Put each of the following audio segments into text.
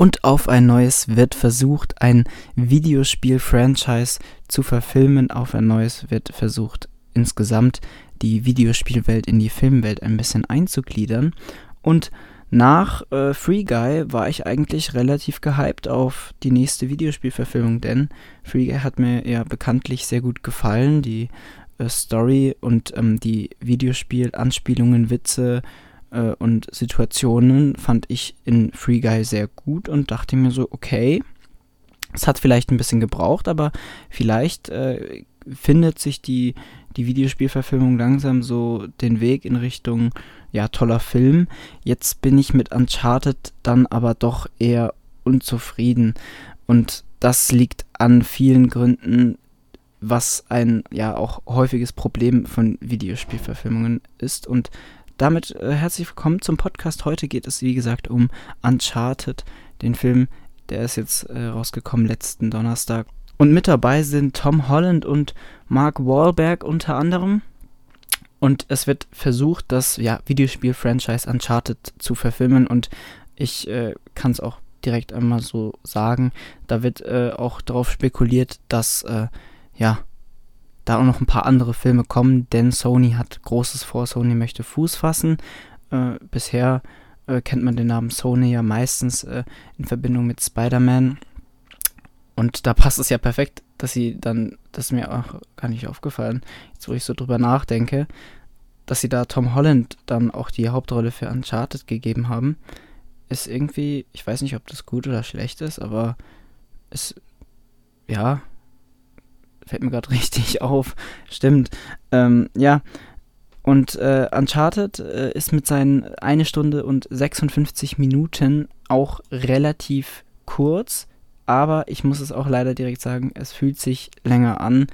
Und auf ein neues wird versucht, ein Videospiel-Franchise zu verfilmen. Auf ein neues wird versucht, insgesamt die Videospielwelt in die Filmwelt ein bisschen einzugliedern. Und nach äh, Free Guy war ich eigentlich relativ gehypt auf die nächste Videospielverfilmung, denn Free Guy hat mir ja bekanntlich sehr gut gefallen. Die äh, Story und ähm, die Videospiel-Anspielungen, Witze äh, und Situationen fand ich in Free Guy sehr gut und dachte mir so, okay, es hat vielleicht ein bisschen gebraucht, aber vielleicht äh, findet sich die, die Videospielverfilmung langsam so den Weg in Richtung ja, toller Film. Jetzt bin ich mit Uncharted dann aber doch eher unzufrieden. Und das liegt an vielen Gründen, was ein ja auch häufiges Problem von Videospielverfilmungen ist. Und damit äh, herzlich willkommen zum Podcast. Heute geht es, wie gesagt, um Uncharted, den Film, der ist jetzt äh, rausgekommen letzten Donnerstag. Und mit dabei sind Tom Holland und Mark Wahlberg unter anderem. Und es wird versucht, das ja, Videospiel-Franchise Uncharted zu verfilmen. Und ich äh, kann es auch direkt einmal so sagen. Da wird äh, auch darauf spekuliert, dass äh, ja, da auch noch ein paar andere Filme kommen, denn Sony hat Großes vor. Sony möchte Fuß fassen. Äh, bisher äh, kennt man den Namen Sony ja meistens äh, in Verbindung mit Spider-Man. Und da passt es ja perfekt, dass sie dann, das ist mir auch gar nicht aufgefallen, jetzt wo ich so drüber nachdenke, dass sie da Tom Holland dann auch die Hauptrolle für Uncharted gegeben haben, ist irgendwie, ich weiß nicht, ob das gut oder schlecht ist, aber es, ja, fällt mir gerade richtig auf. Stimmt. Ähm, ja. Und äh, Uncharted äh, ist mit seinen 1 Stunde und 56 Minuten auch relativ kurz aber ich muss es auch leider direkt sagen, es fühlt sich länger an.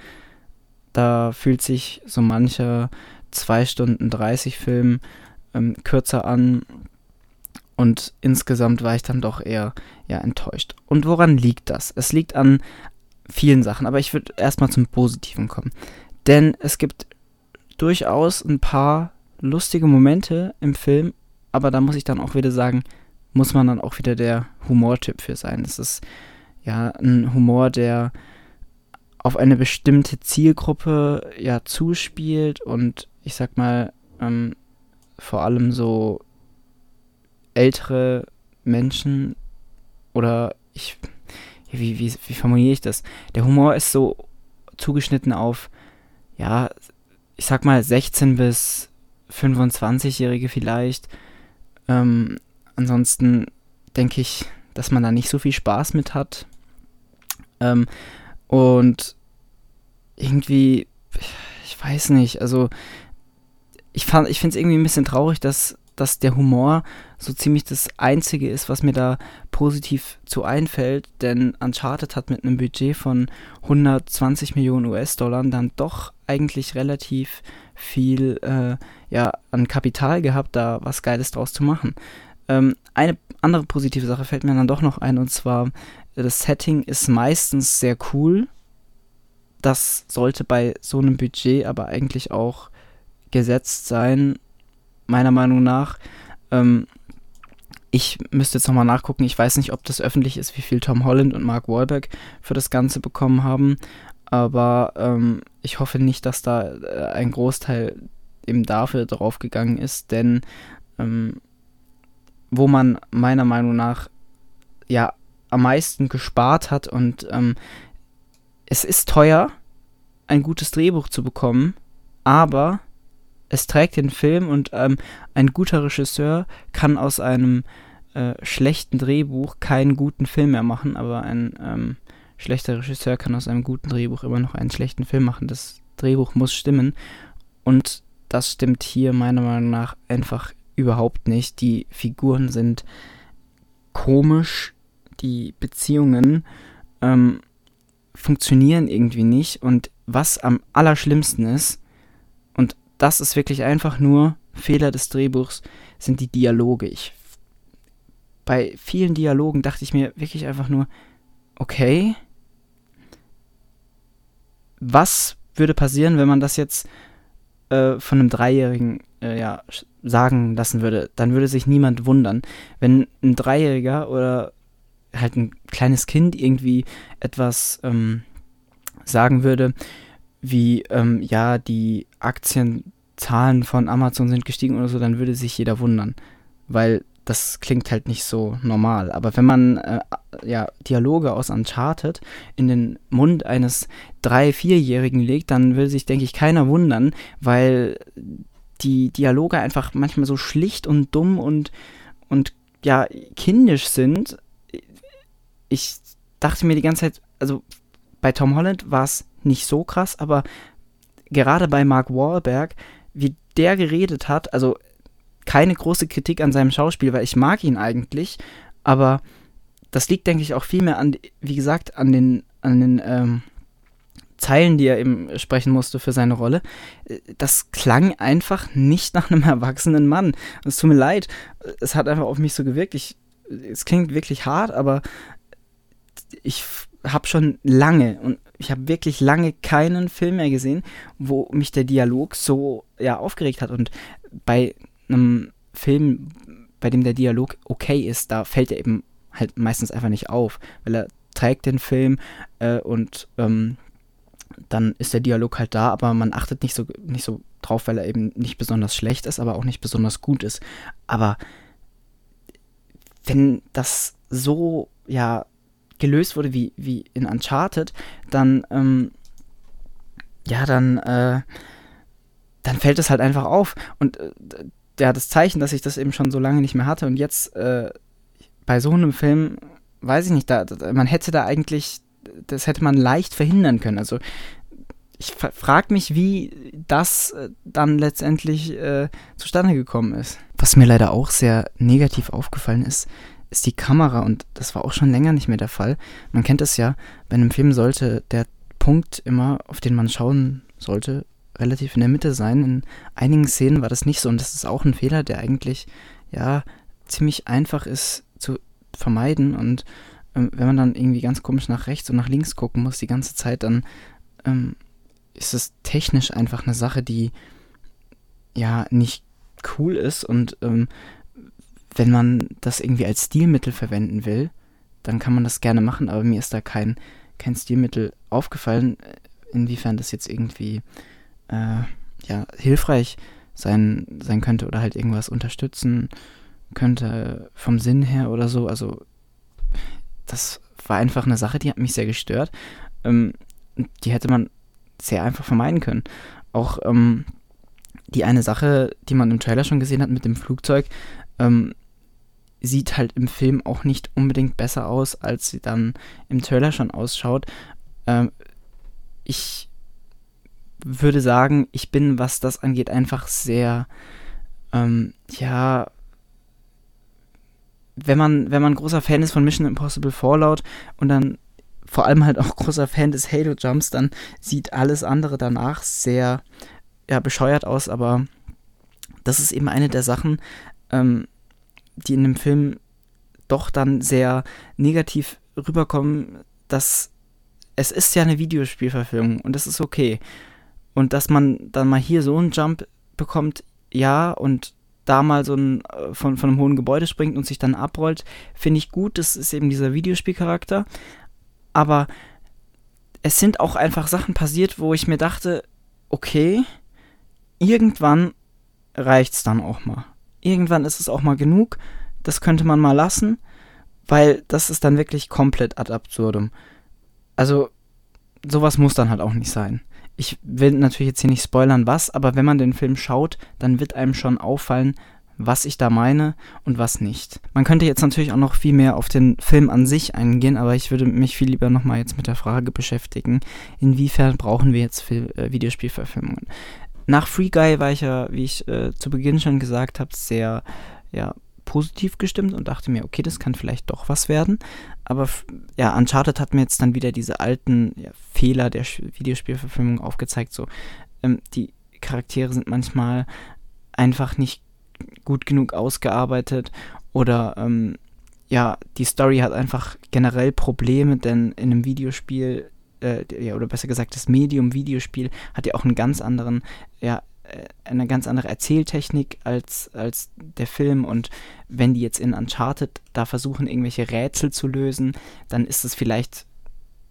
Da fühlt sich so mancher 2 Stunden 30 Film ähm, kürzer an. Und insgesamt war ich dann doch eher ja, enttäuscht. Und woran liegt das? Es liegt an vielen Sachen, aber ich würde erstmal zum Positiven kommen. Denn es gibt durchaus ein paar lustige Momente im Film, aber da muss ich dann auch wieder sagen, muss man dann auch wieder der Humortyp für sein. Es ist ja, ein Humor, der auf eine bestimmte Zielgruppe ja zuspielt und ich sag mal, ähm, vor allem so ältere Menschen oder ich, wie, wie, wie formuliere ich das? Der Humor ist so zugeschnitten auf, ja, ich sag mal 16 bis 25-Jährige vielleicht. Ähm, ansonsten denke ich, dass man da nicht so viel Spaß mit hat. Ähm, und irgendwie, ich weiß nicht, also ich, fand, ich finde es irgendwie ein bisschen traurig, dass, dass der Humor so ziemlich das Einzige ist, was mir da positiv zu einfällt, denn Uncharted hat mit einem Budget von 120 Millionen US-Dollar dann doch eigentlich relativ viel äh, ja, an Kapital gehabt, da was Geiles draus zu machen. Ähm, eine andere positive Sache fällt mir dann doch noch ein, und zwar das Setting ist meistens sehr cool. Das sollte bei so einem Budget aber eigentlich auch gesetzt sein, meiner Meinung nach. Ähm, ich müsste jetzt nochmal nachgucken. Ich weiß nicht, ob das öffentlich ist, wie viel Tom Holland und Mark Wahlberg für das Ganze bekommen haben. Aber ähm, ich hoffe nicht, dass da äh, ein Großteil eben dafür draufgegangen ist, denn ähm, wo man meiner Meinung nach ja am meisten gespart hat und ähm, es ist teuer, ein gutes Drehbuch zu bekommen, aber es trägt den Film und ähm, ein guter Regisseur kann aus einem äh, schlechten Drehbuch keinen guten Film mehr machen, aber ein ähm, schlechter Regisseur kann aus einem guten Drehbuch immer noch einen schlechten Film machen. Das Drehbuch muss stimmen und das stimmt hier meiner Meinung nach einfach überhaupt nicht. Die Figuren sind komisch, die Beziehungen ähm, funktionieren irgendwie nicht. Und was am allerschlimmsten ist, und das ist wirklich einfach nur Fehler des Drehbuchs, sind die Dialoge. Ich, bei vielen Dialogen dachte ich mir wirklich einfach nur, okay, was würde passieren, wenn man das jetzt äh, von einem Dreijährigen äh, ja, sagen lassen würde? Dann würde sich niemand wundern. Wenn ein Dreijähriger oder halt ein kleines Kind irgendwie etwas ähm, sagen würde, wie, ähm, ja, die Aktienzahlen von Amazon sind gestiegen oder so, dann würde sich jeder wundern. Weil das klingt halt nicht so normal. Aber wenn man äh, ja, Dialoge aus Uncharted in den Mund eines drei-, vierjährigen legt, dann will sich, denke ich, keiner wundern, weil die Dialoge einfach manchmal so schlicht und dumm und, und ja, kindisch sind. Ich dachte mir die ganze Zeit, also bei Tom Holland war es nicht so krass, aber gerade bei Mark Wahlberg, wie der geredet hat, also keine große Kritik an seinem Schauspiel, weil ich mag ihn eigentlich, aber das liegt, denke ich, auch vielmehr an, wie gesagt, an den, an den ähm, Zeilen, die er eben sprechen musste für seine Rolle. Das klang einfach nicht nach einem erwachsenen Mann. Es tut mir leid, es hat einfach auf mich so gewirkt. Ich, es klingt wirklich hart, aber ich habe schon lange und ich habe wirklich lange keinen Film mehr gesehen, wo mich der Dialog so ja aufgeregt hat und bei einem Film, bei dem der Dialog okay ist, da fällt er eben halt meistens einfach nicht auf, weil er trägt den Film äh, und ähm, dann ist der Dialog halt da, aber man achtet nicht so, nicht so drauf, weil er eben nicht besonders schlecht ist, aber auch nicht besonders gut ist. Aber wenn das so, ja, gelöst wurde wie, wie in Uncharted, dann, ähm, ja, dann, äh, dann fällt es halt einfach auf. Und äh, ja, das Zeichen, dass ich das eben schon so lange nicht mehr hatte und jetzt äh, bei so einem Film, weiß ich nicht, da, man hätte da eigentlich, das hätte man leicht verhindern können. Also ich frage mich, wie das äh, dann letztendlich äh, zustande gekommen ist. Was mir leider auch sehr negativ aufgefallen ist, ist die Kamera und das war auch schon länger nicht mehr der Fall. Man kennt es ja, bei einem Film sollte der Punkt immer, auf den man schauen sollte, relativ in der Mitte sein. In einigen Szenen war das nicht so und das ist auch ein Fehler, der eigentlich ja ziemlich einfach ist zu vermeiden. Und ähm, wenn man dann irgendwie ganz komisch nach rechts und nach links gucken muss die ganze Zeit, dann ähm, ist es technisch einfach eine Sache, die ja nicht cool ist. Und ähm, wenn man das irgendwie als Stilmittel verwenden will, dann kann man das gerne machen, aber mir ist da kein, kein Stilmittel aufgefallen, inwiefern das jetzt irgendwie äh, ja, hilfreich sein, sein könnte oder halt irgendwas unterstützen könnte vom Sinn her oder so. Also das war einfach eine Sache, die hat mich sehr gestört. Ähm, die hätte man sehr einfach vermeiden können. Auch ähm, die eine Sache, die man im Trailer schon gesehen hat mit dem Flugzeug, ähm, sieht halt im Film auch nicht unbedingt besser aus, als sie dann im Trailer schon ausschaut. Ähm, ich würde sagen, ich bin, was das angeht, einfach sehr, ähm, ja, wenn man, wenn man großer Fan ist von Mission Impossible Fallout und dann vor allem halt auch großer Fan des Halo Jumps, dann sieht alles andere danach sehr, ja, bescheuert aus, aber das ist eben eine der Sachen, ähm, die in dem Film doch dann sehr negativ rüberkommen, dass es ist ja eine Videospielverfilmung und das ist okay. Und dass man dann mal hier so einen Jump bekommt, ja, und da mal so ein, äh, von, von einem hohen Gebäude springt und sich dann abrollt, finde ich gut. Das ist eben dieser Videospielcharakter. Aber es sind auch einfach Sachen passiert, wo ich mir dachte, okay, irgendwann reicht's dann auch mal. Irgendwann ist es auch mal genug. Das könnte man mal lassen, weil das ist dann wirklich komplett ad absurdum. Also, sowas muss dann halt auch nicht sein ich will natürlich jetzt hier nicht spoilern, was, aber wenn man den Film schaut, dann wird einem schon auffallen, was ich da meine und was nicht. Man könnte jetzt natürlich auch noch viel mehr auf den Film an sich eingehen, aber ich würde mich viel lieber nochmal jetzt mit der Frage beschäftigen, inwiefern brauchen wir jetzt Film, äh, Videospielverfilmungen. Nach Free Guy war ich ja, wie ich äh, zu Beginn schon gesagt habe, sehr ja, positiv gestimmt und dachte mir, okay, das kann vielleicht doch was werden. Aber ja, Uncharted hat mir jetzt dann wieder diese alten ja, Fehler der Videospielverfilmung aufgezeigt. So, ähm, die Charaktere sind manchmal einfach nicht gut genug ausgearbeitet oder ähm, ja, die Story hat einfach generell Probleme, denn in einem Videospiel, äh, ja, oder besser gesagt, das Medium Videospiel hat ja auch einen ganz anderen ja, eine ganz andere Erzähltechnik als, als der Film und wenn die jetzt in Uncharted da versuchen, irgendwelche Rätsel zu lösen, dann ist es vielleicht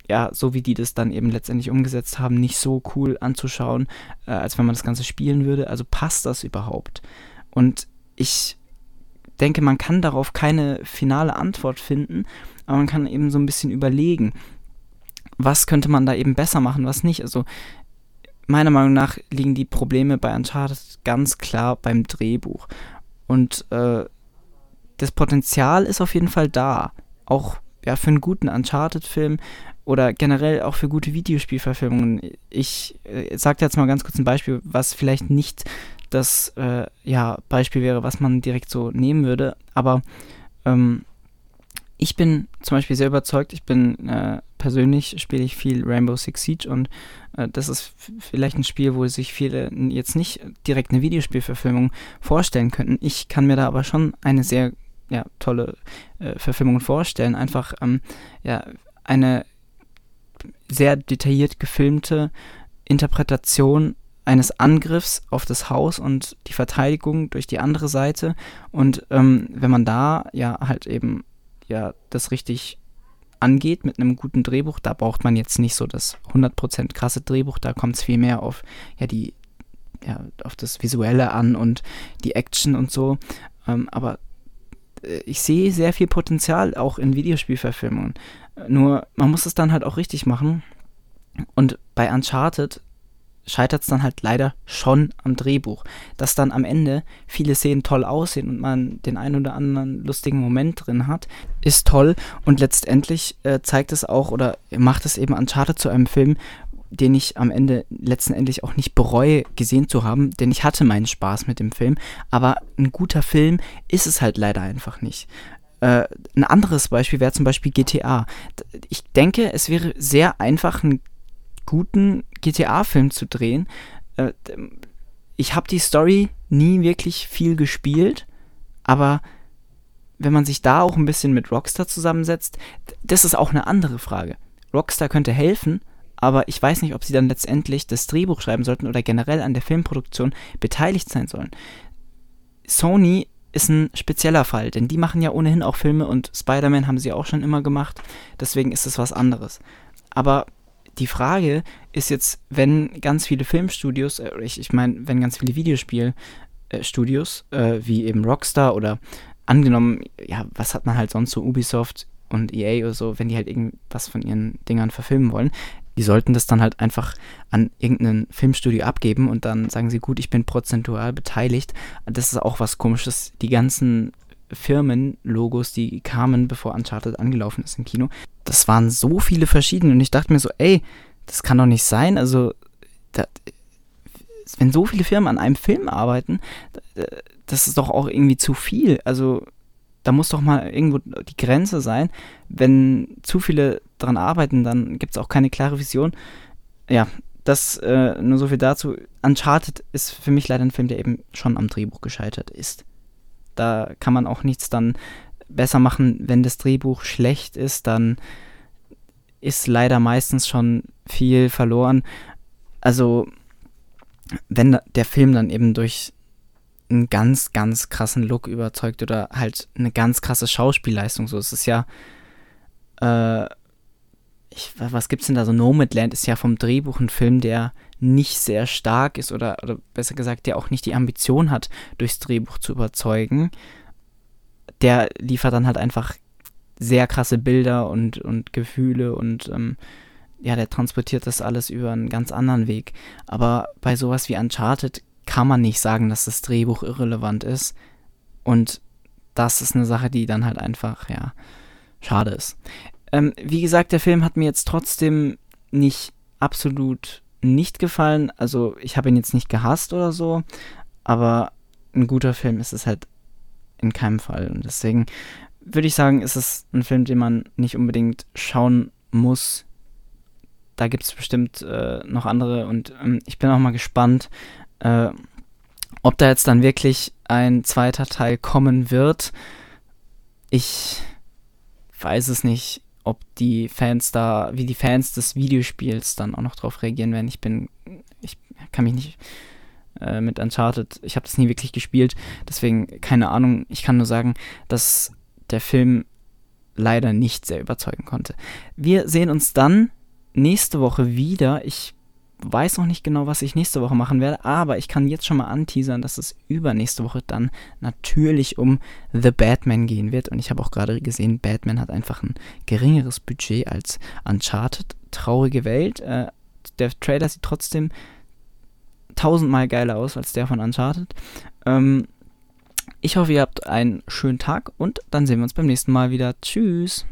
ja, so wie die das dann eben letztendlich umgesetzt haben, nicht so cool anzuschauen, äh, als wenn man das Ganze spielen würde. Also passt das überhaupt? Und ich denke, man kann darauf keine finale Antwort finden, aber man kann eben so ein bisschen überlegen, was könnte man da eben besser machen, was nicht. Also meiner Meinung nach liegen die Probleme bei Uncharted ganz klar beim Drehbuch. Und äh, das Potenzial ist auf jeden Fall da. Auch ja, für einen guten Uncharted-Film oder generell auch für gute Videospielverfilmungen. Ich äh, sage jetzt mal ganz kurz ein Beispiel, was vielleicht nicht das äh, ja, Beispiel wäre, was man direkt so nehmen würde, aber ähm, ich bin zum Beispiel sehr überzeugt, ich bin äh, persönlich spiele ich viel Rainbow Six Siege und äh, das ist vielleicht ein Spiel, wo sich viele jetzt nicht direkt eine Videospielverfilmung vorstellen könnten. Ich kann mir da aber schon eine sehr ja, tolle äh, Verfilmung vorstellen. Einfach ähm, ja, eine sehr detailliert gefilmte Interpretation eines Angriffs auf das Haus und die Verteidigung durch die andere Seite. Und ähm, wenn man da ja halt eben ja das richtig angeht mit einem guten Drehbuch, da braucht man jetzt nicht so das 100% krasse Drehbuch, da kommt es viel mehr auf ja die ja, auf das Visuelle an und die Action und so. Ähm, aber äh, ich sehe sehr viel Potenzial auch in Videospielverfilmungen. Nur man muss es dann halt auch richtig machen. Und bei Uncharted scheitert es dann halt leider schon am Drehbuch. Dass dann am Ende viele Szenen toll aussehen und man den einen oder anderen lustigen Moment drin hat, ist toll und letztendlich äh, zeigt es auch oder macht es eben Uncharted zu einem Film, den ich am Ende letztendlich auch nicht bereue gesehen zu haben, denn ich hatte meinen Spaß mit dem Film, aber ein guter Film ist es halt leider einfach nicht. Äh, ein anderes Beispiel wäre zum Beispiel GTA. Ich denke, es wäre sehr einfach, einen guten GTA-Film zu drehen. Äh, ich habe die Story nie wirklich viel gespielt, aber wenn man sich da auch ein bisschen mit Rockstar zusammensetzt, das ist auch eine andere Frage. Rockstar könnte helfen, aber ich weiß nicht, ob sie dann letztendlich das Drehbuch schreiben sollten oder generell an der Filmproduktion beteiligt sein sollen. Sony ist ein spezieller Fall, denn die machen ja ohnehin auch Filme und Spider-Man haben sie auch schon immer gemacht, deswegen ist es was anderes. Aber die Frage ist jetzt, wenn ganz viele Filmstudios, äh, ich, ich meine, wenn ganz viele Videospielstudios, äh, wie eben Rockstar oder angenommen, ja, was hat man halt sonst so, Ubisoft und EA oder so, wenn die halt irgendwas von ihren Dingern verfilmen wollen, die sollten das dann halt einfach an irgendein Filmstudio abgeben und dann sagen sie, gut, ich bin prozentual beteiligt. Das ist auch was komisches. Die ganzen Firmenlogos, die kamen, bevor Uncharted angelaufen ist im Kino, das waren so viele verschiedene und ich dachte mir so, ey, das kann doch nicht sein. Also, da, wenn so viele Firmen an einem Film arbeiten, das ist doch auch irgendwie zu viel. Also, da muss doch mal irgendwo die Grenze sein. Wenn zu viele daran arbeiten, dann gibt es auch keine klare Vision. Ja, das äh, nur so viel dazu. Uncharted ist für mich leider ein Film, der eben schon am Drehbuch gescheitert ist. Da kann man auch nichts dann besser machen, wenn das Drehbuch schlecht ist, dann ist leider meistens schon viel verloren. Also, wenn der Film dann eben durch einen ganz, ganz krassen Look überzeugt oder halt eine ganz krasse Schauspielleistung, so ist es ja, äh, ich, was gibt's denn da so? Nomadland ist ja vom Drehbuch ein Film, der nicht sehr stark ist oder, oder besser gesagt, der auch nicht die Ambition hat, durchs Drehbuch zu überzeugen der liefert dann halt einfach sehr krasse Bilder und, und Gefühle und ähm, ja, der transportiert das alles über einen ganz anderen Weg. Aber bei sowas wie Uncharted kann man nicht sagen, dass das Drehbuch irrelevant ist. Und das ist eine Sache, die dann halt einfach, ja, schade ist. Ähm, wie gesagt, der Film hat mir jetzt trotzdem nicht absolut nicht gefallen. Also ich habe ihn jetzt nicht gehasst oder so, aber ein guter Film ist es halt in keinem Fall. Und deswegen würde ich sagen, ist es ein Film, den man nicht unbedingt schauen muss. Da gibt es bestimmt äh, noch andere und ähm, ich bin auch mal gespannt, äh, ob da jetzt dann wirklich ein zweiter Teil kommen wird. Ich weiß es nicht, ob die Fans da, wie die Fans des Videospiels dann auch noch drauf reagieren werden. Ich bin, ich kann mich nicht äh, mit Uncharted. Ich habe das nie wirklich gespielt, deswegen keine Ahnung. Ich kann nur sagen, dass der Film leider nicht sehr überzeugen konnte. Wir sehen uns dann nächste Woche wieder. Ich weiß noch nicht genau, was ich nächste Woche machen werde, aber ich kann jetzt schon mal anteasern, dass es übernächste Woche dann natürlich um The Batman gehen wird. Und ich habe auch gerade gesehen, Batman hat einfach ein geringeres Budget als Uncharted. Traurige Welt. Äh, der Trailer sieht trotzdem tausendmal geiler aus als der von Uncharted. Ähm, ich hoffe, ihr habt einen schönen Tag und dann sehen wir uns beim nächsten Mal wieder. Tschüss.